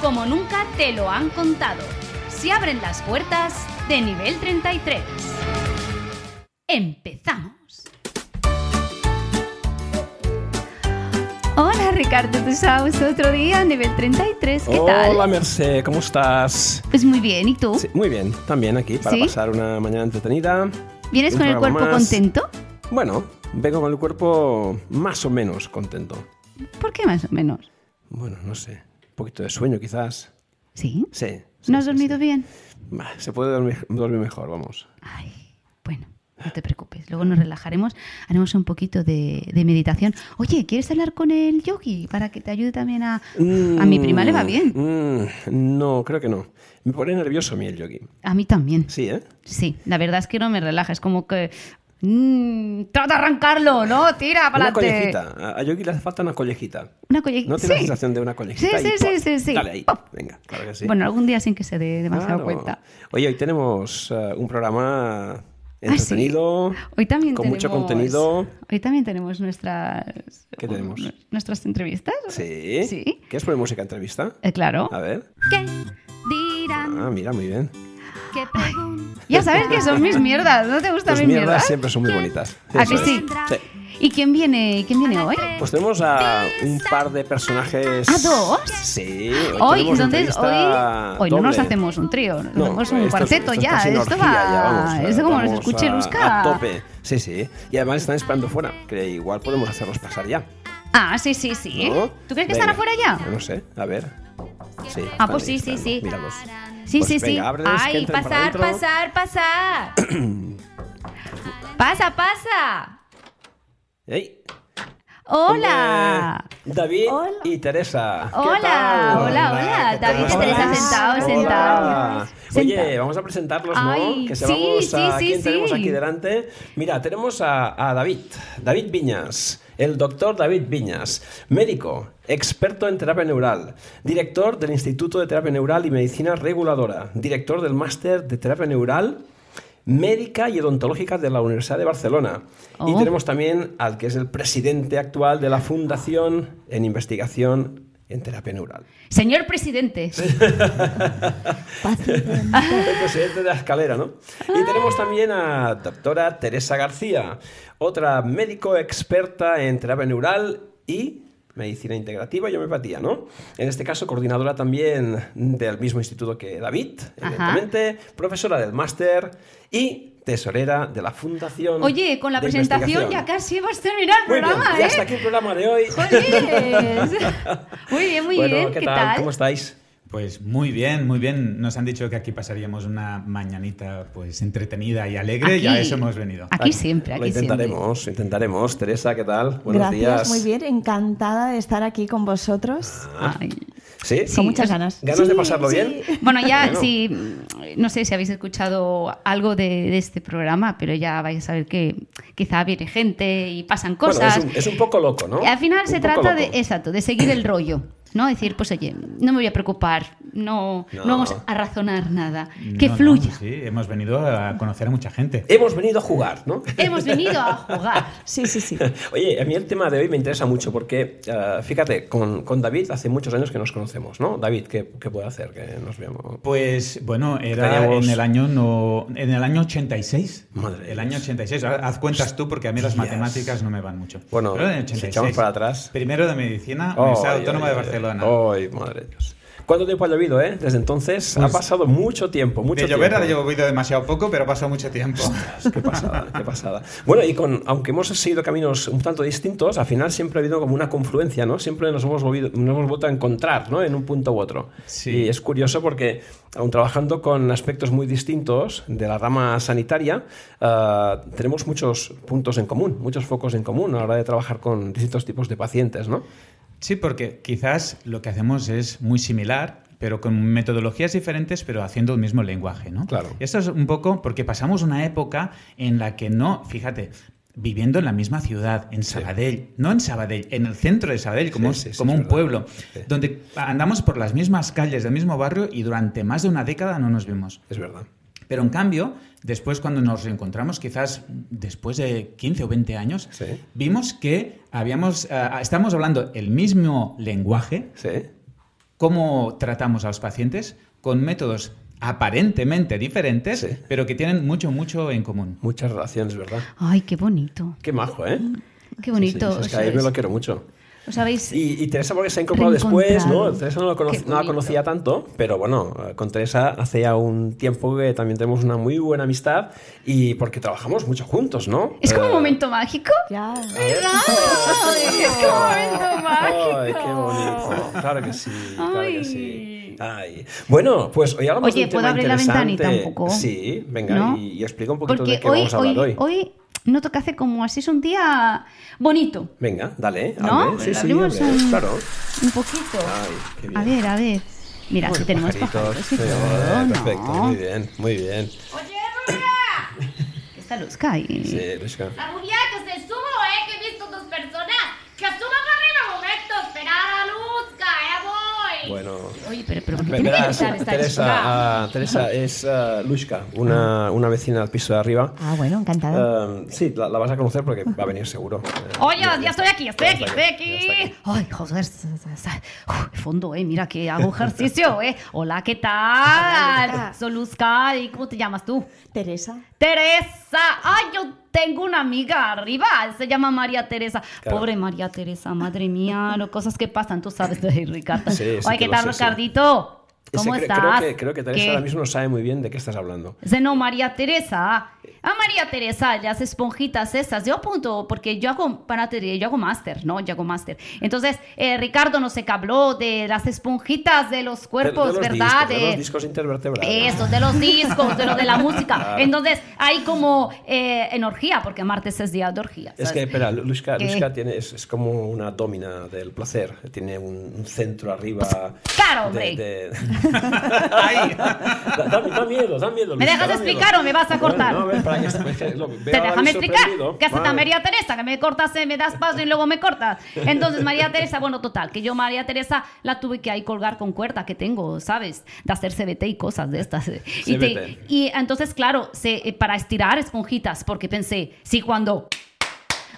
como nunca te lo han contado. Se abren las puertas de nivel 33. Empezamos. Hola Ricardo Tutu Saus, otro día, nivel 33, ¿qué tal? Hola Mercè, ¿cómo estás? Pues muy bien, ¿y tú? Sí, muy bien, también aquí para ¿Sí? pasar una mañana entretenida. ¿Vienes con el cuerpo más. contento? Bueno, vengo con el cuerpo más o menos contento. ¿Por qué más o menos? Bueno, no sé, poquito de sueño quizás. ¿Sí? Sí. sí, ¿No has sí, dormido sí. bien? Bah, se puede dormir, dormir mejor, vamos. Ay, bueno, no te preocupes. Luego nos relajaremos, haremos un poquito de, de meditación. Oye, ¿quieres hablar con el yogi para que te ayude también a... A mi prima le va bien. Mm, no, creo que no. Me pone nervioso a mí el yogi. A mí también. Sí, ¿eh? Sí, la verdad es que no me relaja. Es como que... mm, trata de arrancarlo, ¿no? Tira para Una adelante. collejita. A yogi le hace falta una collejita. Una collejita. ¿No tiene la sensación de una collejita? Sí, sí, sí, sí, sí. Dale ahí. ¡Pum! Venga, claro que sí. Bueno, algún día sin que se dé demasiado Claro. cuenta. Oye, hoy tenemos eh, un programa Ah, entretenido. Hoy también con tenemos, mucho contenido. Hoy también tenemos nuestras... ¿Qué tenemos? Nuestras entrevistas. Sí. Sí. ¿Quieres poner música entrevista? Eh, claro. A ver. ¿Qué dirán? Ah, mira, muy bien. ¿Qué preguntan? Ya sabes que son mis mierdas, ¿no te gustan Tus mis mierdas mierdas? siempre son muy bonitas. ¿A que es. sí? Sí. ¿Y quién viene, quién viene hoy? Pues tenemos a un par de personajes. ¿A dos? Sí. Hoy, tenemos entonces, hoy, hoy no nos hacemos un trío, nos No, hacemos un esto es- cuarteto esto ya. Esto orgía, va. ya vamos, esto como nos escuche a- Luzca. A tope. Sí, sí. Y además están esperando fuera, que igual podemos hacerlos pasar ya. Ah, sí, sí, sí. ¿no? ¿Tú crees que Venga. están afuera ya? No sé, a ver. Sí, Ah, pues sí, sí, sí. Míralos. Sí, Pues sí, venga, sí. ábreles, Ay, pasar, pasar, pasar. pasa, pasa. ¡Ey! Hola. Hombre, David Hola. y Teresa. ¿Qué Hola, hola, hola. David y ¿Cómo Teresa sentados, sentados. Oye, vamos a presentarlos, que sí, sepamos sí, a sí, quién sí. tenemos aquí delante. Mira, tenemos a, a David, David Viñas, el doctor David Viñas, médico, experto en terapia neural, director del Instituto de Terapia Neural y Medicina Reguladora, director del máster de terapia neural médica y odontológica de la Universidad de Barcelona. Y Oh. tenemos también al que es el presidente actual de la Fundación en Investigación en Terapia Neural. Señor presidente. el presidente de la escalera, ¿no? Y tenemos también a doctora Teresa García, otra médico experta en terapia neural y medicina integrativa y homeopatía, ¿no? En este caso, coordinadora también del mismo instituto que David, Ajá. evidentemente, profesora del máster y tesorera de la fundación. Oye, con la presentación ya casi hemos terminado el Muy bien, programa, ya ¿eh? hasta aquí el programa de hoy. Joder. Muy bien, muy bueno, bien. ¿qué, ¿Qué, tal? ¿Cómo estáis? Pues muy bien, muy bien. Nos han dicho que aquí pasaríamos una mañanita pues entretenida y alegre y a Aquí- eso hemos venido. Aquí siempre, Lo aquí siempre. intentaremos, intentaremos. Teresa, ¿qué tal? Buenos Gracias, días. muy bien, encantada de estar aquí con vosotros. Ay. ¿Sí? Sí, con muchas ganas. ¿Ganas de pasarlo sí. bien? Bueno, ya Bueno. sí, no sé si habéis escuchado algo de, de este programa, pero ya vais a saber que quizá viene gente y pasan Bueno, cosas. es, un, es un poco loco, ¿no? Y al final Un se trata de, exacto, de seguir el rollo, ¿no? Decir, pues oye, no me voy a preocupar, no, no. No. vamos a razonar nada, que No, fluya. sí, hemos venido a conocer a mucha gente. Hemos venido a jugar, ¿no? Hemos venido a jugar. Sí, sí, sí. Oye, a mí el tema de hoy me interesa mucho porque, eh, fíjate, con, con David hace muchos años que nos conocemos, ¿no? David, ¿qué, qué puede hacer que nos veamos? Pues bueno, era en el año no, en el año 86. Madre el año Dios. 86. Ahora, Haz cuentas tú porque a mí las matemáticas no me van mucho. Bueno, Pero en el si 86. echamos para atrás. Primero de medicina, Universidad Ay, Autónoma ay, de ay, Barcelona. Ay, madre Dios. ¿Cuánto tiempo ha llovido, eh? Desde entonces ha Pues, pasado mucho tiempo, mucho de llover tiempo. ha llovido demasiado poco, pero ha pasado mucho tiempo. Qué pasada, qué pasada. Bueno, y con, aunque hemos seguido caminos un tanto distintos, al final siempre ha habido como una confluencia, ¿no? Siempre nos hemos, volvido, nos hemos vuelto a encontrar, ¿no? En un punto u otro. Sí. Y es curioso porque, aun trabajando con aspectos muy distintos de la rama sanitaria, ah, tenemos muchos puntos en común, muchos focos en común a la hora de trabajar con distintos tipos de pacientes, ¿no? Sí, porque quizás lo que hacemos es muy similar, pero con metodologías diferentes, pero haciendo el mismo lenguaje, ¿no? Claro. Esto es un poco porque pasamos una época en la que no, fíjate, viviendo en la misma ciudad, en Sabadell, no en Sabadell, en el centro de Sabadell, como, Sí, sí, sí, como es un verdad. pueblo, donde andamos por las mismas calles del mismo barrio y durante más de una década no nos vimos. Es verdad. Pero en cambio, después cuando nos reencontramos, quizás después de 15 o 20 años, Sí. vimos que habíamos, eh, estamos hablando el mismo lenguaje, Sí. cómo tratamos a los pacientes con métodos aparentemente diferentes, Sí. pero que tienen mucho, mucho en común. Muchas relaciones, ¿verdad? Ay, qué bonito. Qué majo, ¿eh? Qué bonito. Sí, sí, es que ¿Os a él me lo quiero mucho. ¿Os sabéis? Y, y Teresa porque se ha incorporado después, ¿no? Teresa no, lo no la conocía tanto, pero bueno, con Teresa hace ya un tiempo que también tenemos una muy buena amistad y porque trabajamos mucho juntos, ¿no? Es como Eh, un momento mágico. Ya. Ay, es como un momento mágico. Ay, qué bonito. Claro que sí, claro que sí. Ay. Ay. Bueno, pues hoy hablamos Oye, de un ¿puedo tema abrir la ventanita un poco? Sí, venga, ¿No? y, y explica un poquito Porque de qué hoy, vamos a hablar hoy, hoy. hoy noto que hace como así es un día bonito. Venga, dale, ¿No? abre. Sí, sí, abre, un- claro. Un poquito. Ay, qué bien. A ver, a ver. Mira, Bueno, aquí tenemos pajaritos, sí, todo, ¿no? Perfecto, muy bien, muy bien. Está Luzca ahí. Sí, Luisca. La Julia, que se subo, eh, que he visto dos personas. Que suba para arriba un momento, esperar a Luzca, eh, voy. Bueno. Oye, pero, pero ¿por qué tiene que Verás, gritar esta Teresa, chica? ah, Teresa es ah, Luisca, una, una vecina del piso de arriba. Ah, bueno, encantada. Ah, sí, la, la vas a conocer porque va a venir seguro. Oye, ya estoy aquí, estoy aquí, estoy aquí. Ay, joder, fondo, eh, mira que hago ejercicio, eh. Hola, ¿qué tal? Soy Luzca, ¿y cómo te llamas tú? Teresa. Teresa. Ay, yo tengo una amiga arriba, se llama María Teresa. Claro. Pobre María Teresa, madre mía, lo cosas que pasan, tú sabes Ricardo. Sí, sí Ay, que ¿qué tal. Ricardito? ¿Cómo Ese estás? Creo que, creo que Teresa ¿Qué? ahora mismo no sabe muy bien de qué estás hablando. Ese no, María Teresa. A María Teresa, las esponjitas esas, yo apunto, porque yo hago panadería, yo hago máster, ¿no? Yo hago máster. Entonces, eh, Ricardo no sé qué habló de las esponjitas de los cuerpos, de, de los ¿verdad? Discos, de los discos intervertebrales. Eso, de los discos, de lo de la música. Claro. Entonces, hay como eh, energía, porque martes es día de orgía. Es ¿sabes? que, espera, Luisca. Luisca tiene, es, es como una domina del placer. Tiene un, un centro arriba. claro, de- hombre. Da, da- da miedo, da miedo. ¿Me dejas da explicar miedo. o me vas a cortar? Bueno, no, ves, para que- es que lo- Te a déjame explicar. ¿Qué hace esta Vale. María Teresa? Que me cortas, eh, me das paso y luego me cortas. Entonces, María Teresa, bueno, total, que yo María Teresa la tuve que ahí colgar con cuerda que tengo, ¿sabes? De hacer CBT y cosas de estas. Y, te- y entonces, claro, se, eh, para estirar esponjitas, porque pensé, si cuando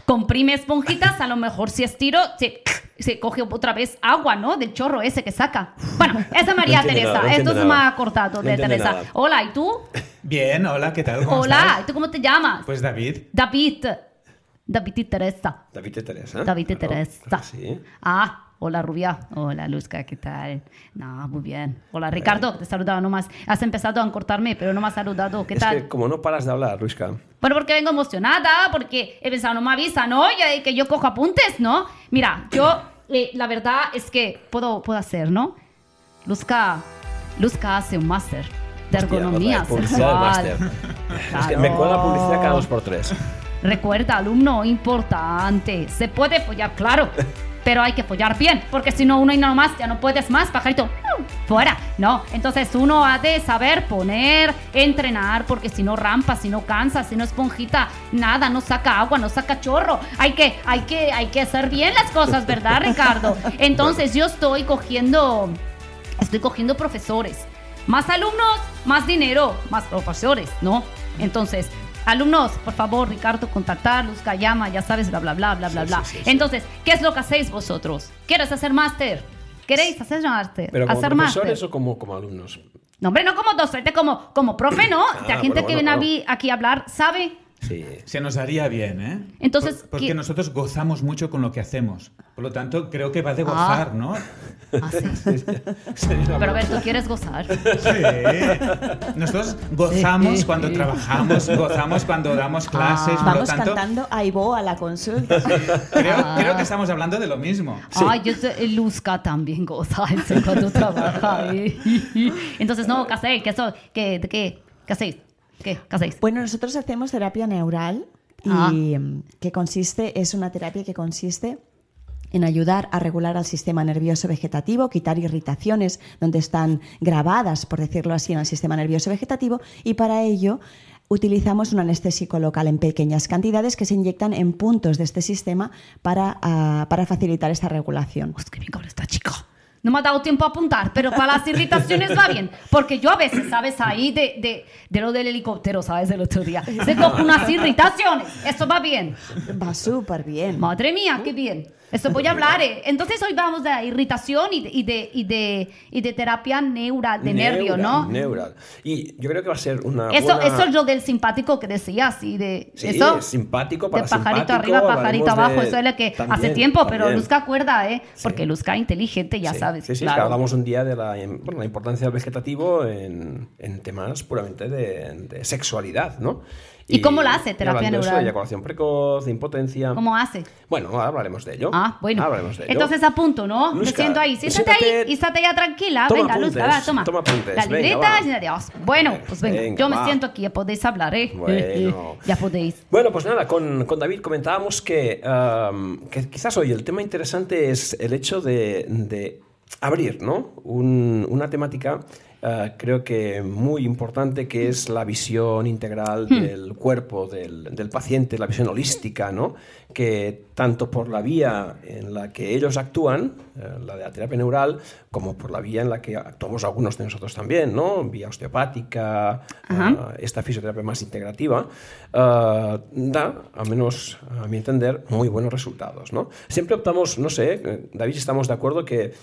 comprime esponjitas, a lo mejor si estiro, se, se coge otra vez agua, ¿no? Del chorro ese que saca. Bueno, esa María entiende Teresa. nada, no Esto es nada. más cortado No de Teresa. nada. Hola, ¿y tú? Bien, hola, ¿qué tal? ¿Cómo Hola, estás? ¿y tú cómo te llamas? Pues David. David. David y Teresa. David y Teresa. David y Claro, Teresa. sí. Ah, hola Rubia. Hola Luzca, ¿qué tal? No, muy bien. Hola Ricardo, te he saludado nomás. Has empezado a cortarme, pero no me has saludado. ¿Qué Es tal? que como no paras de hablar, Luisca. Bueno, porque vengo emocionada, porque he pensado, no me avisa, ¿no? Y que yo cojo apuntes, ¿no? Mira, yo, eh, la verdad es que puedo, puedo hacer, ¿no? Luzca, Luzca hace un máster de Hostia, ergonomía máster. sexual. Es que me cuela Claro. publicidad cada dos por tres. Recuerda, alumno, importante. Se puede follar, claro. Pero hay que follar bien, porque si no, uno y no más, ya no puedes más, pajarito. Fuera. No, entonces uno ha de saber poner, entrenar, porque si no rampa, si no cansa, si no esponjita, nada, no saca agua, no saca chorro. Hay que, hay que, hay que hacer bien las cosas, ¿verdad, Ricardo? Entonces yo estoy cogiendo, estoy cogiendo profesores. Más alumnos, más dinero, más profesores, ¿no? Entonces, alumnos, por favor, Ricardo, contactar, Luz ya sabes, bla, bla, bla, bla, bla, Sí, bla. sí, sí, sí. Entonces, ¿qué es lo que hacéis vosotros? ¿Quieres hacer máster? ¿Queréis hacer máster? Pero como hacer profesores máster. o como, como alumnos. No, hombre, no como docente, como, como profe, ¿no? La Ah, gente bueno, que bueno, viene claro. mí- aquí a hablar sabe. Sí. Se nos haría bien, ¿eh? Entonces, Por- porque ¿qué- nosotros gozamos mucho con lo que hacemos. Por lo tanto, creo que va de gozar, Ah. ¿no? Ah, sí. Pero a ver, ¿tú quieres gozar? Sí. Nosotros gozamos cuando trabajamos, gozamos cuando damos clases. por lo Vamos tanto, cantando Aibo a la consulta. creo, Ah. creo que estamos hablando de lo mismo. Ay, yo Luzca también goza cuando trabaja. eh. Entonces, no, ¿qué hacéis? ¿Qué, eso- qué, de qué? ¿Qué hacéis? ¿Qué? ¿Qué hacéis? Bueno, nosotros hacemos terapia neural y Ah. mm, que consiste, es una terapia que consiste en ayudar a regular al sistema nervioso vegetativo, quitar irritaciones donde están grabadas, por decirlo así, en el sistema nervioso vegetativo y para ello utilizamos un anestésico local en pequeñas cantidades que se inyectan en puntos de este sistema para, ah, para facilitar esta regulación. Esta chica. No me ha dado tiempo a apuntar, pero para las irritaciones va bien. Porque yo a veces, ¿sabes? Ahí de, de, de lo del helicóptero, ¿sabes? Del otro día. Se cojo unas irritaciones. Eso va bien. Va súper bien. Madre mía, qué bien. Eso voy a hablar. eh. Entonces hoy vamos de irritación y de, y de, y de, y de terapia neural, de nervio, ¿no? Neural. Y yo creo que va a ser una Eso, buena... eso es lo del simpático que decías, y de Sí, eso. es simpático, De pajarito parasimpático, arriba, pajarito abajo, de- eso es lo que también, hace tiempo, pero también. Luzca acuerda, ¿eh? Sí. Porque Luzca inteligente, ya sí, sabes. Sí, sí, es que claro. hablamos un día de la, bueno, la importancia del vegetativo en, en temas puramente de, de sexualidad, ¿no? ¿Y cómo la hace terapia neural? de eyaculación precoz, de impotencia. ¿Cómo hace? Bueno, ahora hablaremos de ello. Ah, bueno. Hablaremos de ello. Entonces apunto, ¿no? Me Luzca, siento ahí. Siéntate ahí siéntate. y estate ya tranquila. Toma venga, Luzca, apuntes, va, toma. toma apuntes, La venga, libreta Dios. Bueno, pues venga. Venga, yo me va. siento aquí, ya podéis hablar, ¿eh? Bueno. ya podéis. Bueno, pues nada, con, con David comentábamos que, um, que quizás hoy el tema interesante es el hecho de, de abrir ¿no? Un- una temática uh, creo que muy importante que es la visión integral Hmm. del cuerpo del, del paciente, la visión holística, ¿no? Que tanto por la vía en la que ellos actúan, eh, la de la terapia neural, como por la vía en la que actuamos algunos de nosotros también, ¿no? vía osteopática, ah, esta fisioterapia más integrativa, ah, da, al menos a mi entender, muy buenos resultados. ¿no? Siempre optamos, no sé, eh, David, estamos de acuerdo que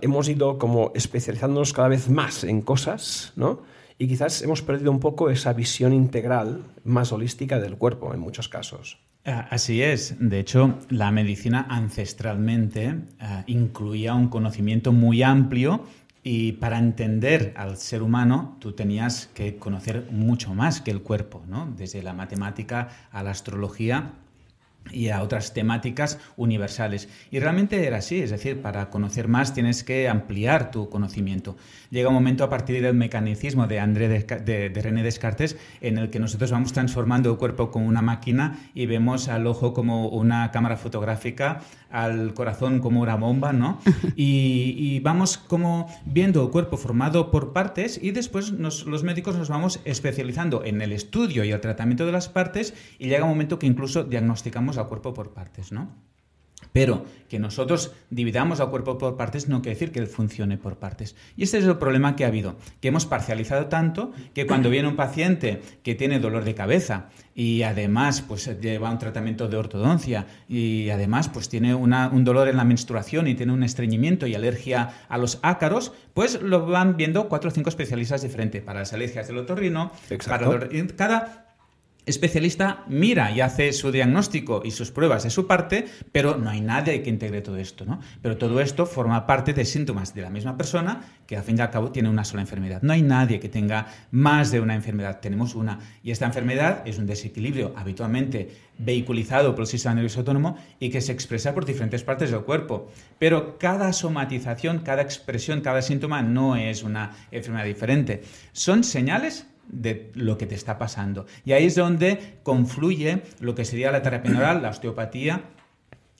hemos ido como especializándonos cada vez más en cosas, ¿no? Y quizás hemos perdido un poco esa visión integral más holística del cuerpo en muchos casos. Ah, Así es. De hecho, la medicina ancestralmente ah, incluía un conocimiento muy amplio y para entender al ser humano tú tenías que conocer mucho más que el cuerpo, ¿no? Desde la matemática a la astrología y a otras temáticas universales. Y realmente era así, es decir, para conocer más tienes que ampliar tu conocimiento. Llega un momento a partir del mecanicismo de, André Desca- de, de René Descartes en el que nosotros vamos transformando el cuerpo como una máquina y vemos al ojo como una cámara fotográfica, al corazón como una bomba, ¿no? Y, y vamos como viendo el cuerpo formado por partes y después nos- los médicos nos vamos especializando en el estudio y el tratamiento de las partes y llega un momento que incluso diagnosticamos al cuerpo por partes, ¿no? Pero que nosotros dividamos al cuerpo por partes no quiere decir que él funcione por partes. Y este es el problema que ha habido, que hemos parcializado tanto que cuando viene un paciente que tiene dolor de cabeza y además pues lleva un tratamiento de ortodoncia y además pues tiene una- un dolor en la menstruación y tiene un estreñimiento y alergia a los ácaros, pues lo van viendo cuatro o cinco especialistas diferentes para las alergias del otorrino, Exacto. para cada especialista mira y hace su diagnóstico y sus pruebas de su parte, pero no hay nadie que integre todo esto, ¿no? Pero todo esto forma parte de síntomas de la misma persona que al fin y al cabo tiene una sola enfermedad. No hay nadie que tenga más de una enfermedad, tenemos una. Y esta enfermedad es un desequilibrio habitualmente vehiculizado por el sistema nervioso autónomo y que se expresa por diferentes partes del cuerpo. Pero cada somatización, cada expresión, cada síntoma no es una enfermedad diferente. Son señales de lo que te está pasando. Y ahí es donde confluye lo que sería la terapia neural, la osteopatía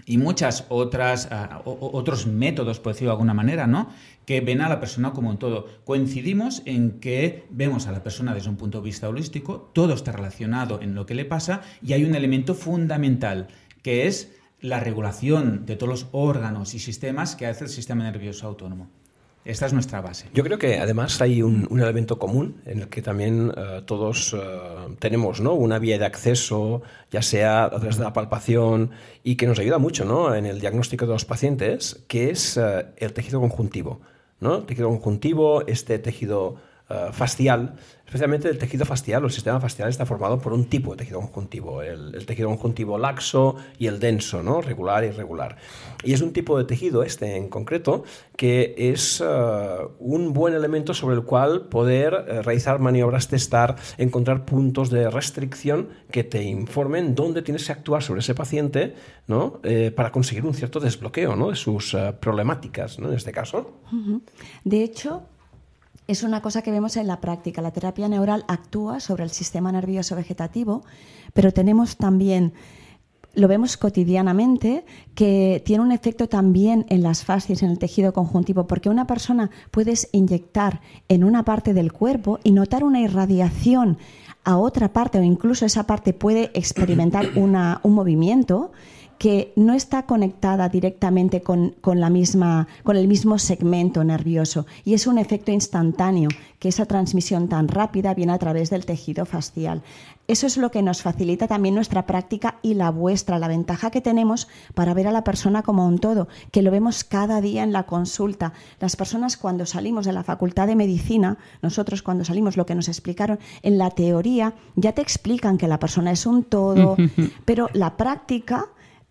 y muchas otras o- otros métodos, por decirlo de alguna manera, ¿no? Que ven a la persona como un todo. Coincidimos en que vemos a la persona desde un punto de vista holístico, todo está relacionado en lo que le pasa y hay un elemento fundamental que es la regulación de todos los órganos y sistemas que hace el sistema nervioso autónomo. Esta es nuestra base. Yo creo que además hay un, elemento común en el que también eh, todos eh, tenemos ¿no? una vía de acceso, ya sea a través de la palpación, y que nos ayuda mucho ¿no? en el diagnóstico de los pacientes, que es eh, el tejido conjuntivo. ¿no? El tejido conjuntivo, este tejido eh, facial, especialmente el tejido facial el sistema facial está formado por un tipo de tejido conjuntivo, el, tejido conjuntivo laxo y el denso, ¿no? regular y irregular. Y es un tipo de tejido, este en concreto, que es eh, un buen elemento sobre el cual poder eh, realizar maniobras, testar, encontrar puntos de restricción que te informen dónde tienes que actuar sobre ese paciente ¿no? Para conseguir un cierto desbloqueo ¿no? de sus problemáticas, ¿no? en este caso. De hecho, es una cosa que vemos en la práctica. La terapia neural actúa sobre el sistema nervioso vegetativo, pero tenemos también lo vemos cotidianamente, que tiene un efecto también en las fascias, en el tejido conjuntivo, porque una persona puedes inyectar en una parte del cuerpo y notar una irradiación a otra parte o incluso esa parte puede experimentar una, un movimiento que no está conectada directamente con, con, la misma, con el mismo segmento nervioso y es un efecto instantáneo, que esa transmisión tan rápida viene a través del tejido facial. Eso es lo que nos facilita también nuestra práctica y la vuestra, la ventaja que tenemos para ver a la persona como un todo, que lo vemos cada día en la consulta. Las personas cuando salimos de la Facultad de Medicina, nosotros cuando salimos lo que nos explicaron, en la teoría ya te explican que la persona es un todo, pero la práctica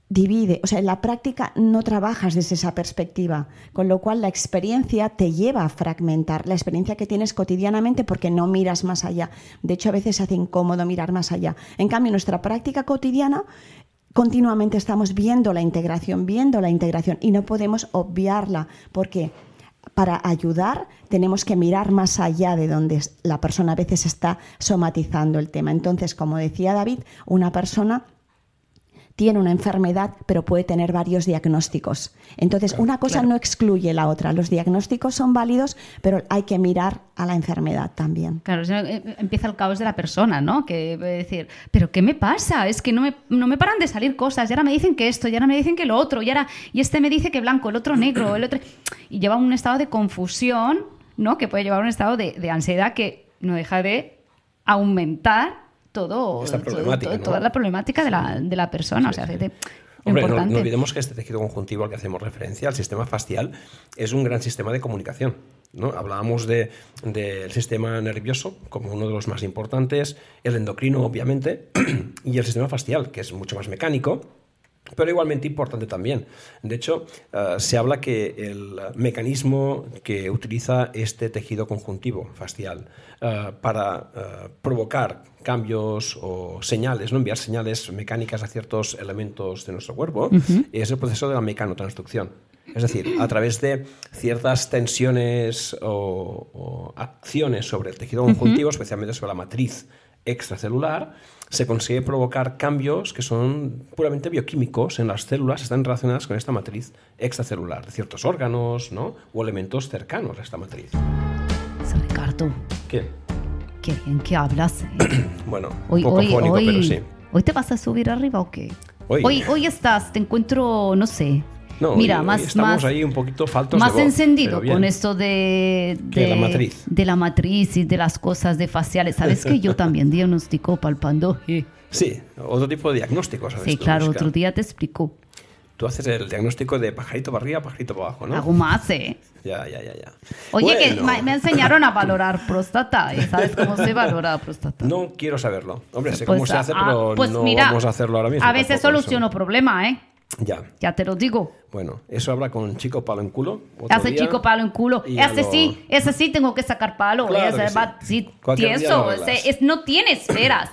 divide, o sea, en la práctica no trabajas desde esa perspectiva, con lo cual la experiencia te lleva a fragmentar la experiencia que tienes cotidianamente porque no miras más allá. De hecho, a veces se hace incómodo mirar más allá. En cambio, nuestra práctica cotidiana continuamente estamos viendo la integración, viendo la integración y no podemos obviarla porque para ayudar tenemos que mirar más allá de donde la persona a veces está somatizando el tema. Entonces, como decía David, una persona tiene una enfermedad, pero puede tener varios diagnósticos. Entonces, una cosa no excluye la otra. Los diagnósticos son válidos, pero hay que mirar a la enfermedad también. Claro, eh, empieza el caos de la persona, ¿no? Que puede decir, ¿pero qué me pasa? Es que no me, no me paran de salir cosas. Y ahora me dicen que esto, y ahora me dicen que lo otro, y ahora y este me dice que blanco, el otro negro, el otro. Y lleva un estado de confusión, ¿no? Que puede llevar a un estado de, de ansiedad que no deja de aumentar todo, toda la problemática de la, de la persona. o sea, Hombre, no, olvidemos que este tejido conjuntivo al que hacemos referencia, el sistema facial, es un gran sistema de comunicación. ¿no? Hablábamos del sistema nervioso como uno de los más importantes, el endocrino, obviamente, y el sistema facial, que es mucho más mecánico, pero igualmente importante también. De hecho, eh, se habla que el mecanismo que utiliza este tejido conjuntivo facial eh, para eh, provocar cambios o señales, ¿no? enviar señales mecánicas a ciertos elementos de nuestro cuerpo, es el proceso de la mecanotransducción. Es decir, a través de ciertas tensiones o, acciones sobre el tejido conjuntivo, especialmente sobre la matriz extracelular, se consigue provocar cambios que son puramente bioquímicos en las células, están relacionadas con esta matriz extracelular, de ciertos órganos ¿no? o elementos cercanos a esta matriz. Ricardo. ¿Qué? Qué bien que hablas. ¿eh? bueno, un poco fónico, pero sí. ¿Hoy te vas a subir arriba o qué? Hoy, hoy, estás, te encuentro, no sé, Mira, más, estamos ahí un poquito faltos más encendido con esto de, de, la matriz. de la matriz y de las cosas de faciales. ¿Sabes que yo también diagnostico palpando? Sí, otro tipo de diagnósticos. Sí, claro, otro día te explico. Tú haces el diagnóstico de pajarito para arriba, pajarito para abajo, ¿no? ¿eh? Ya, ya, ya, ya. Oye, que me enseñaron a valorar próstata. ¿eh? ¿Sabes cómo se valora próstata? No quiero saberlo. Hombre, sé cómo se hace, ah, pero pues no vamos a hacerlo ahora mismo. A veces soluciono problema, ¿eh? Ya. Ya te lo digo. Bueno, eso habla con chico palo en culo. Hace chico palo en culo. Ese sí, ese sí tengo que sacar palo. Claro ese sí. tieso, no tiene esferas.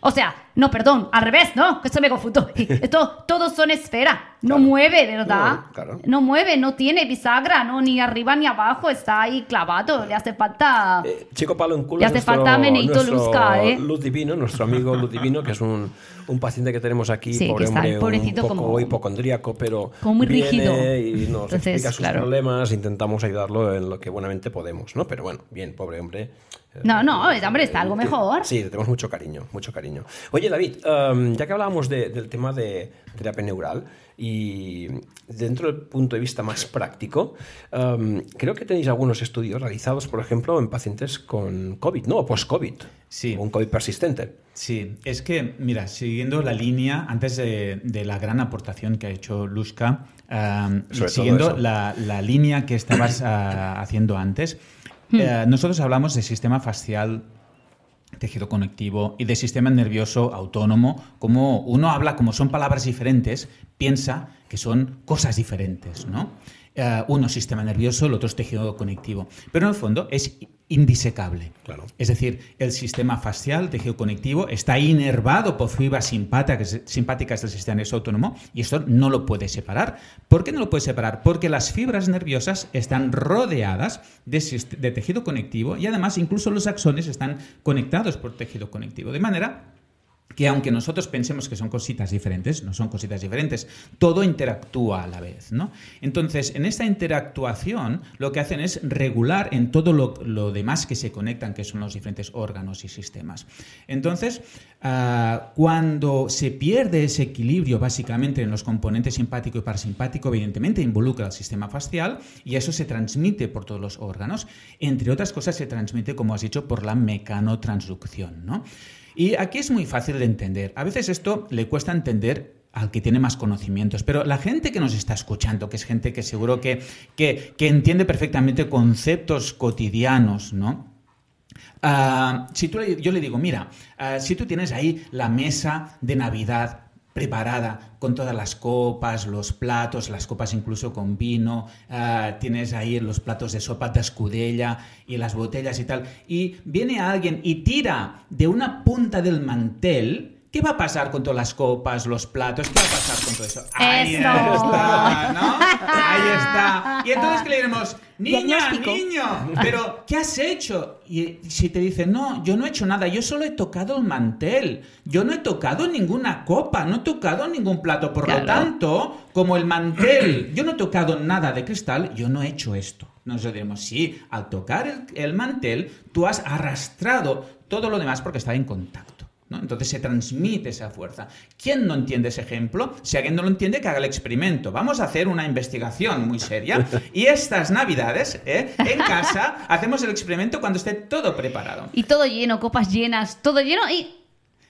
O sea, no, perdón, al revés, ¿no? Que se me confundió. Esto, todos son esfera. No mueve, ¿verdad? No, mueve, no tiene bisagra, no, ni arriba ni abajo, está ahí clavado. Le hace falta. Eh, chico palo en culo. Le hace falta Meneito Luzca, ¿eh? Luz Divino, nuestro amigo Luz Divino, que es un, un paciente que tenemos aquí, pobre hombre, un poco como, hipocondríaco, pero. Como muy rígido. Y nos explica sus problemas, intentamos ayudarlo en lo que buenamente podemos, ¿no? Pero bueno, bien, pobre hombre. No, no, hombre, está algo mejor. Sí, tenemos mucho cariño, mucho cariño. Oye, David, um, ya que hablábamos del tema de terapia neural y dentro del punto de vista más práctico, um, creo que tenéis algunos estudios realizados, por ejemplo, en pacientes con COVID, ¿no? O post-COVID. Sí. un COVID persistente. Sí, es que, mira, siguiendo la línea, antes de, la gran aportación que ha hecho Lushka, um, siguiendo la, línea que estabas ah, haciendo antes, Hmm. Eh, nosotros hablamos de sistema facial tejido conectivo y de sistema nervioso autónomo, como uno habla, como son palabras diferentes, piensa que son cosas diferentes, ¿no? Eh, uno es sistema nervioso, el otro es tejido conectivo. Pero en el fondo es indisecable. Claro. Es decir, el sistema facial, tejido conectivo, está inervado por fibras simpáticas, simpáticas del sistema nervioso autónomo y esto no lo puede separar. ¿Por qué no lo puede separar? Porque las fibras nerviosas están rodeadas de, de tejido conectivo y además incluso los axones están conectados por tejido conectivo. De manera que aunque nosotros pensemos que son cositas diferentes, no son cositas diferentes, todo interactúa a la vez, ¿no? Entonces, en esta interactuación, lo que hacen es regular en todo lo, lo demás que se conectan, que son los diferentes órganos y sistemas. Entonces, ah, cuando se pierde ese equilibrio básicamente en los componentes simpático y parasimpático, evidentemente involucra el sistema facial y eso se transmite por todos los órganos. Entre otras cosas, se transmite, como has dicho, por la mecanotransducción, ¿no? Y aquí es muy fácil de entender. A veces esto le cuesta entender al que tiene más conocimientos, pero la gente que nos está escuchando, que es gente que seguro que, que, que entiende perfectamente conceptos cotidianos, ¿no? Ah, si tú, yo le digo, mira, ah, si tú tienes ahí la mesa de Navidad preparada con todas las copas, los platos, las copas incluso con vino, ah, tienes ahí los platos de sopa de escudella y las botellas y tal, y viene alguien y tira de una punta del mantel, ¿Qué va a pasar con todas las copas, los platos? ¿Qué va a pasar con todo eso? Ahí Eso. está, ¿no? Ahí está. Y entonces que le diremos, niña, niño, pero ¿qué has hecho? Y si te dice, no, yo no he hecho nada, yo solo he tocado el mantel, yo no he tocado ninguna copa, no he tocado ningún plato, por lo tanto, como el mantel, yo no he tocado nada de cristal, yo no he hecho esto. Nosotros diremos, sí, al tocar el, el mantel, tú has arrastrado todo lo demás porque está en contacto. ¿No? Entonces se transmite esa fuerza. ¿Quién no entiende ese ejemplo? Si alguien no lo entiende, que haga el experimento. Vamos a hacer una investigación muy seria y estas navidades, ¿eh? en casa, hacemos el experimento cuando esté todo preparado. Y todo lleno, copas llenas, todo lleno y...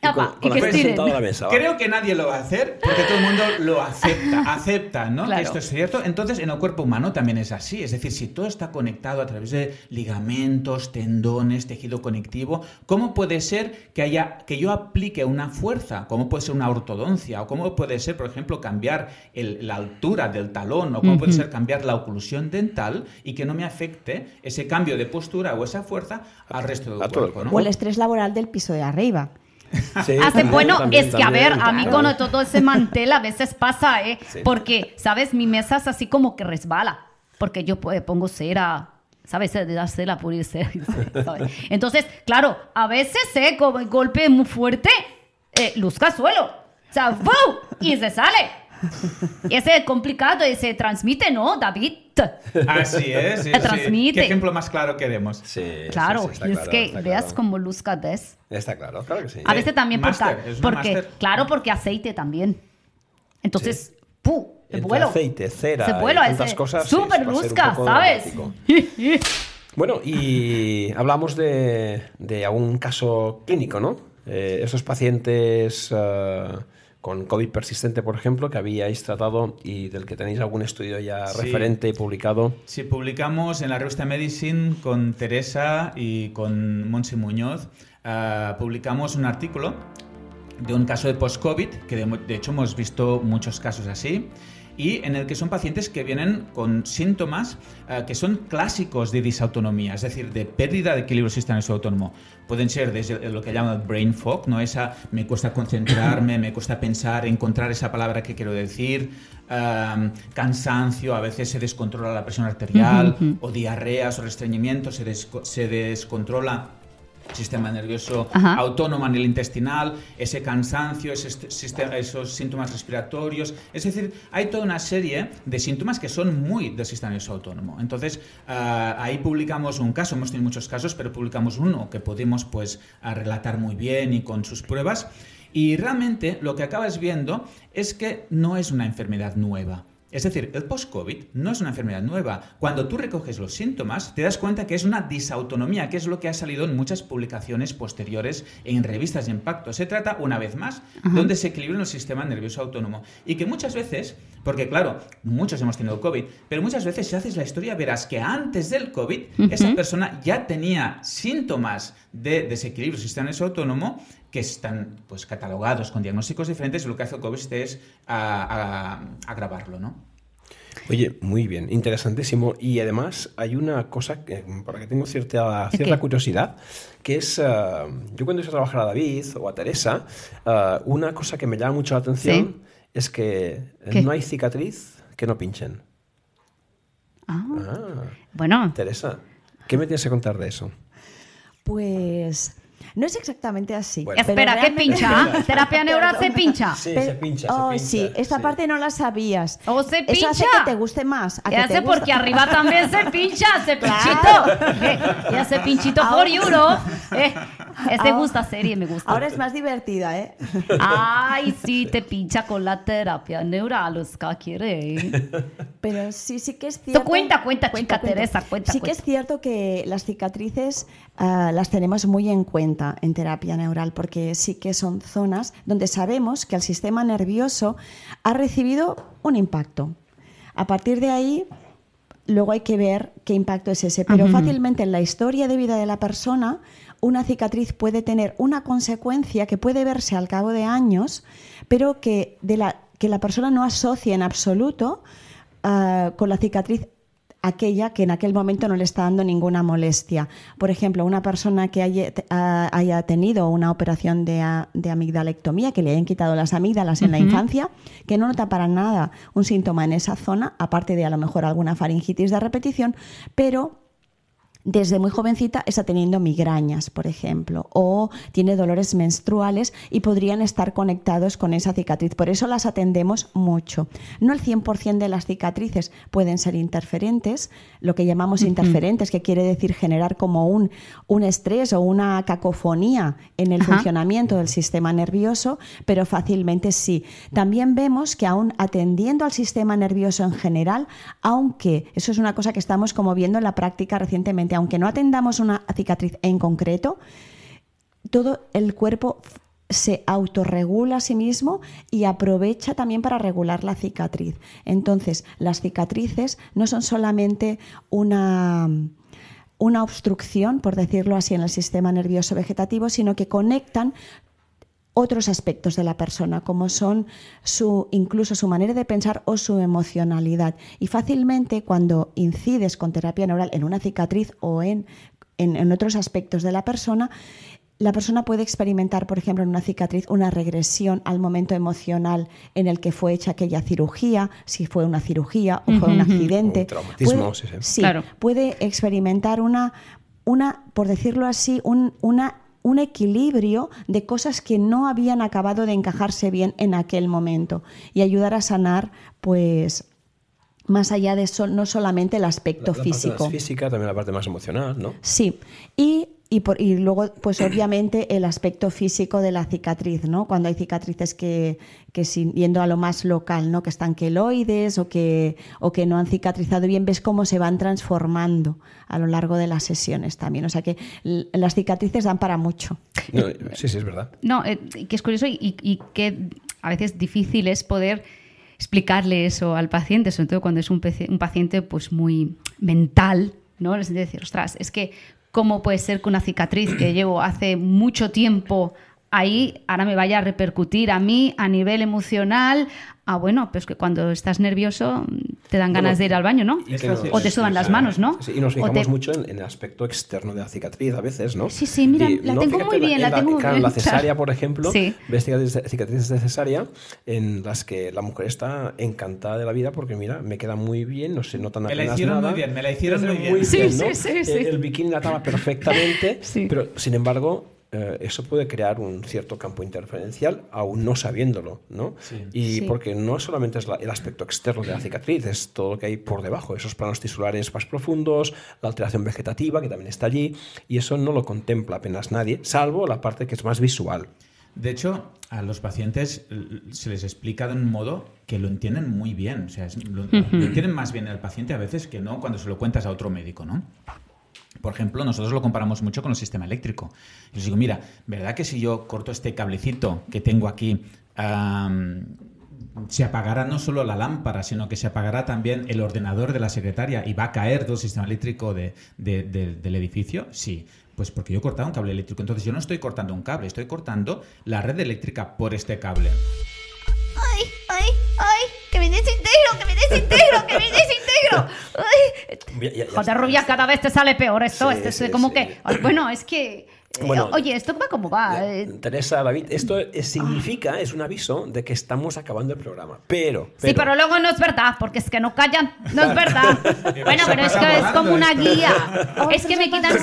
Y apa, con, con y la que estiren. a la mesa. ¿vale? Creo que nadie lo va a hacer porque todo el mundo lo acepta, acepta, ¿no? Claro. Que esto es cierto. Entonces, en el cuerpo humano también es así. Es decir, si todo está conectado a través de ligamentos, tendones, tejido conectivo, ¿cómo puede ser que haya que yo aplique una fuerza? ¿Cómo puede ser una ortodoncia? ¿O cómo puede ser, por ejemplo, cambiar el- la altura del talón? ¿O cómo puede ser cambiar la oclusión dental y que no me afecte ese cambio de postura o esa fuerza al resto del a cuerpo? ¿no? O el estrés laboral del piso de arriba. Sí, Hace, también, bueno, también, es que a ver, también, a mí con todo ese mantel a veces pasa, ¿eh? Sí. Porque, ¿sabes? Mi mesa es así como que resbala. Porque yo pues, pongo cera, ¿sabes? De la cera, pulir cera. ¿sabes? Entonces, claro, a veces, ¿eh? Como el golpe muy fuerte, eh, luzca suelo. O sea. Y se sale. Y ese es complicado y se transmite, ¿no, David? Así es. sí, sí. transmite. ¿Qué ejemplo más claro queremos? Sí, sí, Claro, sí, y es claro, que veas claro. como luzca des. Está claro, claro que sí. A veces también porque, es una porque máster. claro, porque aceite también. Entonces, ¡pu! Se Entre vuelo. aceite, cera Se tantas ese cosas, sí, Súper luzca, ¿sabes? dramático. Bueno, y hablamos de, de algún caso clínico, ¿no? Eh, esos pacientes eh, con COVID persistente, por ejemplo, que habíais tratado y del que tenéis algún estudio ya Sí. referente y publicado. Sí, publicamos en la revista Medicine con Teresa y con Monse Muñoz, ah, publicamos un artículo de un caso de post-COVID, que de, de hecho hemos visto muchos casos así, y en el que son pacientes que vienen con síntomas ah, que son clásicos de disautonomía, es decir, de pérdida de equilibrio nervioso autónomo. Pueden ser desde lo que llaman brain fog, ¿no? Esa me cuesta concentrarme, me cuesta pensar, encontrar esa palabra que quiero decir, ah, cansancio, a veces se descontrola la presión arterial, o diarreas o restreñimientos, se, desco- se descontrola sistema nervioso Ajá. autónomo a nivel intestinal, ese cansancio, ese esos síntomas respiratorios. Es decir, hay toda una serie de síntomas que son muy del sistema nervioso autónomo. Entonces, ah, ahí publicamos un caso, hemos tenido muchos casos, pero publicamos uno que pudimos pues, ah, relatar muy bien y con sus pruebas. Y realmente lo que acabas viendo es que no es una enfermedad nueva. Es decir, el post-COVID no es una enfermedad nueva. Cuando tú recoges los síntomas, te das cuenta que es una disautonomía, que es lo que ha salido en muchas publicaciones posteriores en revistas de impacto. Se trata, una vez más, de un desequilibrio en el sistema nervioso autónomo. Y que muchas veces, porque claro, muchos hemos tenido COVID, pero muchas veces si haces la historia verás que antes del COVID, esa persona ya tenía síntomas de desequilibrio del sistema nervioso autónomo que están pues catalogados con diagnósticos diferentes y lo que hace el COVID es agravarlo, ¿no? Oye, muy bien, interesantísimo. Y además hay una cosa que, por la que tengo cierta, ¿El cierta qué? curiosidad, que es, eh, yo cuando hice a trabajar a David o a Teresa, eh, una cosa que me llama mucho la atención Sí. es que ¿Qué? no hay cicatriz que no pinchen. Ah, Ah, bueno, Teresa, ¿qué me tienes que contar de eso? Pues No es exactamente así. Bueno. Espera, ¿qué pincha? ¿Terapia neural se pincha? Sí, se pincha, oh, se pincha. sí, esta sí. parte no la sabías. ¿O se Eso hace pincha? que te guste más. a que te gusta- porque arriba también se pincha, Claro. pinchito. Eh, Ya ese pinchito Ahora- for euro. Eh, Ahora- gusta serie, me gusta. Ahora es más divertida, ¿eh? Ay, sí, te pincha con la terapia neural, Oscar quiere. Pero sí, sí que es cierto. cuenta, cuenta, chica Teresa, cuenta, Sí que cuenta. es cierto que las cicatrices ah, las tenemos muy en cuenta en terapia neural, porque sí que son zonas donde sabemos que el sistema nervioso ha recibido un impacto. A partir de ahí, luego hay que ver qué impacto es ese. Pero fácilmente en la historia de vida de la persona, una cicatriz puede tener una consecuencia que puede verse al cabo de años, pero que, de la, que la persona no asocia en absoluto ah, con la cicatriz aquella que en aquel momento no le está dando ninguna molestia. Por ejemplo, una persona que haya, te- haya tenido una operación de amigdalectomía, que le hayan quitado las amígdalas en la infancia, que no nota para nada un síntoma en esa zona, aparte de a lo mejor alguna faringitis de repetición, pero desde muy jovencita está teniendo migrañas, por ejemplo, o tiene dolores menstruales y podrían estar conectados con esa cicatriz. Por eso las atendemos mucho. No el 100% de las cicatrices pueden ser interferentes, lo que llamamos interferentes, que quiere decir generar como un, un estrés o una cacofonía en el Ajá. funcionamiento del sistema nervioso, pero fácilmente sí. También vemos que aún atendiendo al sistema nervioso en general, aunque eso es una cosa que estamos como viendo en la práctica recientemente, aunque no atendamos una cicatriz en concreto, todo el cuerpo se autorregula a sí mismo y aprovecha también para regular la cicatriz. Entonces, las cicatrices no son solamente una, una obstrucción, por decirlo así, en el sistema nervioso vegetativo, sino que conectan otros aspectos de la persona, como son su, incluso su manera de pensar o su emocionalidad. Y fácilmente cuando incides con terapia neural en una cicatriz o en, en, en otros aspectos de la persona, la persona puede experimentar, por ejemplo, en una cicatriz, una regresión al momento emocional en el que fue hecha aquella cirugía, si fue una cirugía o fue un accidente. Un traumatismo, Puede- sí, sí. sí, Claro. puede experimentar una, una por decirlo así, un, una, un equilibrio de cosas que no habían acabado de encajarse bien en aquel momento y ayudar a sanar, pues, más allá de eso, no solamente el La- aspecto la parte físico. más física, también la parte más emocional, ¿no? Sí, y, y, por- y luego, pues obviamente el aspecto físico de la cicatriz, ¿no? Cuando hay cicatrices que, que sin- yendo a lo más local, ¿no? Que están queloides o que, o que no han cicatrizado bien, ves cómo se van transformando a lo largo de las sesiones también. O sea que las cicatrices dan para mucho. No, sí, sí, es verdad. No, eh, que es curioso y, y que a veces difícil es poder explicarle eso al paciente, sobre todo cuando es un, un paciente pues muy mental, ¿no? Es decir, ostras, es que cómo puede ser que una cicatriz que llevo hace mucho tiempo ahí ahora me vaya a repercutir a mí a nivel emocional. Ah, bueno, pues que cuando estás nervioso te dan ganas Bueno, de ir al baño, ¿no? no- o te sudan las manos, ¿no? Sí, y nos fijamos te- mucho en, en el aspecto externo de la cicatriz a veces, ¿no? Sí, sí, mira, Y la tengo muy bien, en la tengo muy claro, bien. La cesárea, por ejemplo, Sí. ves cicatrices, cicatrices de cesárea en las que la mujer está encantada de la vida porque, mira, me queda muy bien, no se notan Me la apenas hicieron nada. muy bien, me la hicieron muy bien. Sí, ¿no? sí, sí, sí. El, el bikini la tapa perfectamente, Sí. pero sin embargo... eh, eso puede crear un cierto campo interferencial aún no sabiéndolo, ¿no? Y Sí. porque no solamente es la- el aspecto externo de la cicatriz, es todo lo que hay por debajo, esos planos tisulares más profundos, la alteración vegetativa que también está allí, y eso no lo contempla apenas nadie, salvo la parte que es más visual. De hecho, a los pacientes se les explica de un modo que lo entienden muy bien. O sea, es- lo, lo entienden más bien el paciente a veces que no cuando se lo cuentas a otro médico, ¿no? Por ejemplo, nosotros lo comparamos mucho con el sistema eléctrico. Y les digo, mira, ¿verdad que si yo corto este cablecito que tengo aquí, se apagará no solo la lámpara, sino que se apagará también el ordenador de la secretaria y va a caer todo el sistema eléctrico de- de- de- del edificio? Sí. Pues porque yo he cortado un cable eléctrico. Entonces yo no estoy cortando un cable, estoy cortando la red eléctrica por este cable. ¡Ay, ay, ay! ¡Que me desintegro, que me desintegro, que me desintegro! ¡Ay! Ya- ya- ya Joder, rubia, cada vez te sale peor esto. Sí, esto es sí, como sí. que. Bueno, es que Bueno, Eh, Oye, ¿esto va como va? Eh, Teresa, David, esto es- significa, es un aviso de que estamos acabando el programa. Pero, Sí, pero luego no es verdad, porque es que no callan, no es verdad. bueno, pero es que es como una guía. Es que me quitan,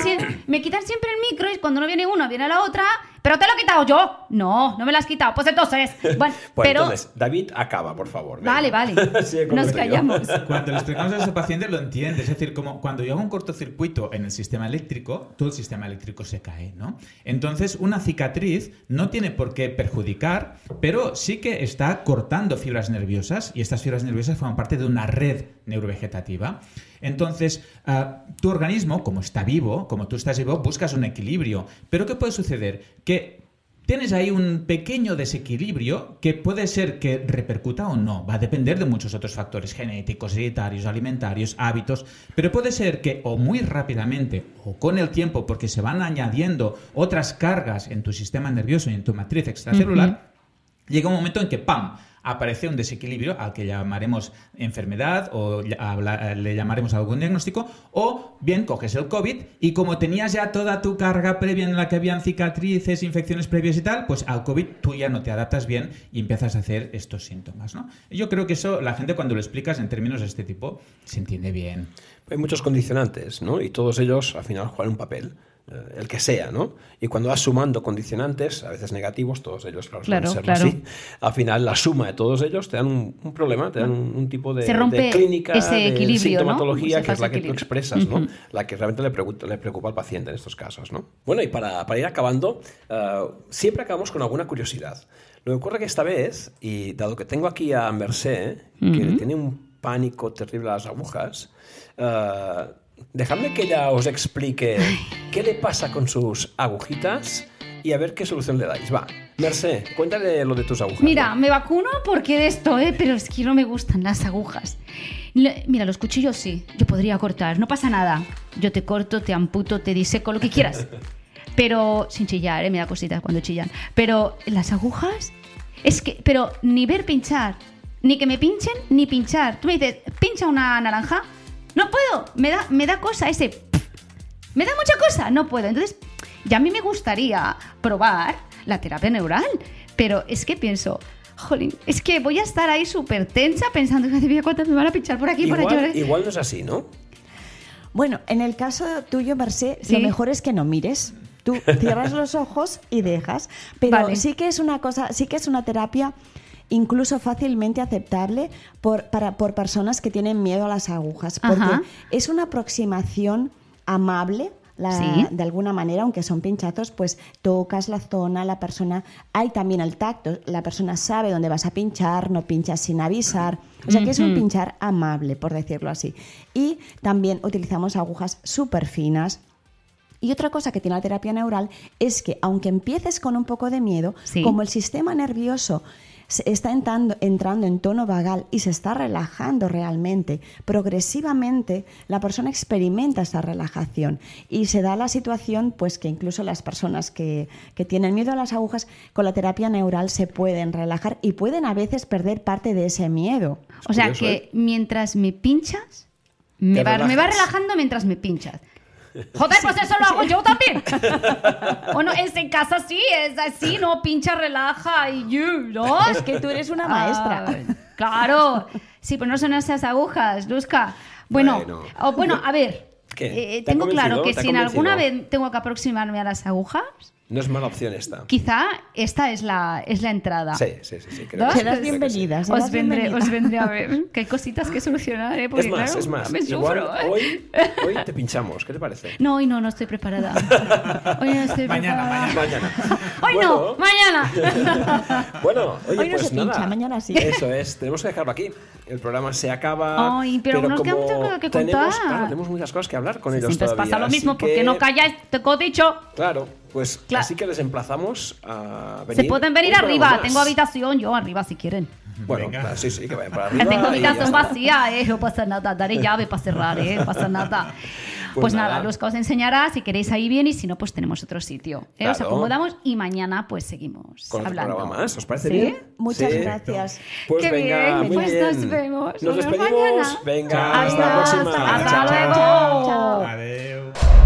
me quitan siempre el micro y cuando no viene uno, viene la otra. ¿Pero te lo he quitado yo? No, no me lo has quitado. Pues entonces, bueno, pero... entonces, David, acaba, por favor. venga. Vale, vale. Nos callamos. Cuando le explicamos a ese paciente lo entiende. Es decir, como cuando yo hago un cortocircuito en el sistema eléctrico, todo el sistema eléctrico se cae, ¿no? Entonces, una cicatriz no tiene por qué perjudicar, pero sí que está cortando fibras nerviosas y estas fibras nerviosas forman parte de una red neurovegetativa. Entonces, ah, tu organismo, como está vivo, como tú estás vivo, buscas un equilibrio. Pero ¿qué puede suceder? Que Tienes ahí un pequeño desequilibrio que puede ser que repercuta o no. Va a depender de muchos otros factores genéticos, hereditarios, alimentarios, hábitos. Pero puede ser que o muy rápidamente o con el tiempo, porque se van añadiendo otras cargas en tu sistema nervioso y en tu matriz extracelular, llega un momento en que ¡pam! Aparece un desequilibrio al que llamaremos enfermedad o le llamaremos algún diagnóstico, o bien coges el COVID y como tenías ya toda tu carga previa en la que habían cicatrices, infecciones previas y tal, pues al COVID tú ya no te adaptas bien y empiezas a hacer estos síntomas. ¿no? Yo creo que eso la gente cuando lo explicas en términos de este tipo se entiende bien. Hay muchos condicionantes, ¿no? Y todos ellos al final juegan un papel, el que sea, ¿no? Y cuando vas sumando condicionantes, a veces negativos, todos ellos, claro, Claro, serlo claro. así, al final la suma de todos ellos te dan un, un problema, te dan un, un tipo de, Se rompe de clínica, ese de ¿no? sintomatología, Ese que es la que tú equilibrio. expresas, ¿no? Ujú. La que realmente le preocupa, le preocupa al paciente en estos casos, ¿no? Bueno, y para, para ir acabando, eh, siempre acabamos con alguna curiosidad. Lo que ocurre que esta vez, y dado que tengo aquí a Mercé, que Ujú. tiene un pánico terrible a las agujas, eh, dejadme que ella os explique qué le pasa con sus agujitas y a ver qué solución le dais. Va, Mercé, cuéntale lo de tus agujas. Mira, ¿no? me vacuno porque de esto, ¿eh? pero es que no me gustan las agujas. Mira, los cuchillos sí, yo podría cortar, no pasa nada. Yo te corto, te amputo, te diseco, lo que quieras. Pero sin chillar, ¿eh? me da cositas cuando chillan. Pero las agujas, es que, pero ni ver pinchar, ni que me pinchen, ni pinchar. Tú me dices, pincha una naranja. No puedo, me da, me da cosa ese. Me da mucha cosa, no puedo. Entonces, ya a mí me gustaría probar la terapia neural, pero es que pienso, jolín, es que voy a estar ahí súper tensa pensando, "Madre mía, cuántas me van a pinchar por aquí y por igual, allá. igual no es así, ¿no? Bueno, en el caso tuyo, Mercé, Sí. lo mejor es que no mires. Tú cierras los ojos y dejas. Pero Vale. sí que es una cosa, sí que es una terapia incluso fácilmente aceptable por, para, por personas que tienen miedo a las agujas. Porque Ajá. es una aproximación amable. la- Sí. De alguna manera, aunque son pinchazos, pues tocas la zona, la persona, hay también el tacto, la persona sabe dónde vas a pinchar, no pinchas sin avisar, o sea que es un pinchar amable, por decirlo así. Y también utilizamos agujas súper finas, y otra cosa que tiene la terapia neural es que aunque empieces con un poco de miedo, Sí. como el sistema nervioso se está entrando, entrando en tono vagal y se está relajando realmente, progresivamente la persona experimenta esa relajación y se da la situación pues que incluso las personas que, que tienen miedo a las agujas con la terapia neural se pueden relajar y pueden a veces perder parte de ese miedo. O sea curioso, que ¿eh? mientras me pinchas, me va, me va relajando mientras me pinchas. Joder, pues eso lo hago yo también. bueno, es en casa sí, es así, ¿no? Pincha, relaja y you, ¿no? Es que tú eres una maestra. Ah, claro. Sí, pero no son esas agujas, Luzca. Bueno, Bueno. o bueno, a ver. Eh, ¿Te ha tengo claro que ¿Te ha si en alguna vez tengo que aproximarme a las agujas, No es mala opción esta. quizá esta es la, es la entrada. Sí, sí, sí. sí creo que sí, Serás creo que sí. Os vendré, os vendré a ver que hay cositas que solucionar, ¿eh? Porque, Es más, claro, es más. me Igual sufro, ¿eh? hoy, hoy te pinchamos. ¿Qué te parece? No, hoy no, no estoy preparada. Hoy no estoy Mañana, preparada. Mañana. Hoy no, mañana. Bueno, oye, Hoy no pues se pincha, nada. mañana sí. Eso es, tenemos que dejarlo aquí. El programa se acaba. Ay, pero nos queda como muchas que tenemos, contar. Claro, tenemos muchas cosas que hablar con ellos Siempre todavía. pasa lo mismo, porque que- no calláis, te he dicho. Claro, pues Claro. así que les emplazamos a venir. Se pueden venir arriba, más. tengo habitación yo arriba si quieren. Bueno, claro, sí, sí, que vayan para arriba. tengo habitación vacía, eh, no pasa nada, daré llave para cerrar, eh, no pasa nada. Pues, Pues nada, nada. Luzca os enseñará, si queréis ahí bien y si no, pues tenemos otro sitio. Eh, Os Claro. acomodamos y mañana pues seguimos Con otro hablando. programa más, ¿os parece ¿Sí? bien? Muchas Sí. gracias. Pues Qué venga, bien, muy pues bien. nos vemos. Nos Nos vemos despedimos. mañana. Venga, hasta la Adiós, próxima. hasta Chao, chao. luego. Chao. Adeu.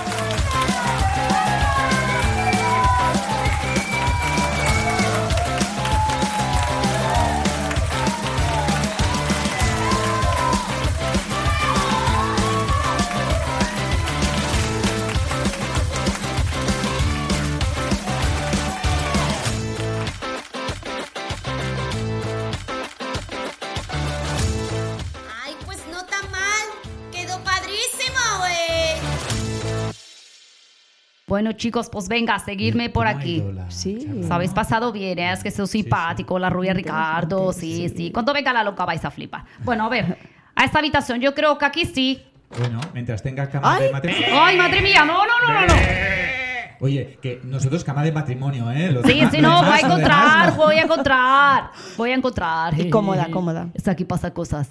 Bueno, chicos, pues venga, a seguirme por aquí. Sí. Os habéis pasado bien, ¿eh? es que soy simpático, la rubia Ricardo, sí, sí. Cuando venga la loca vais a flipar. Bueno, a ver, a esta habitación yo creo que aquí sí. Bueno, mientras tenga cama Ay. de matrimonio. ¡Ay, madre mía! No, no, no, no, no. Oye, que nosotros cama de matrimonio, ¿eh? Los Sí, sí, no, voy a encontrar, voy a encontrar, voy a encontrar. Y cómoda, cómoda. Es que aquí pasan cosas.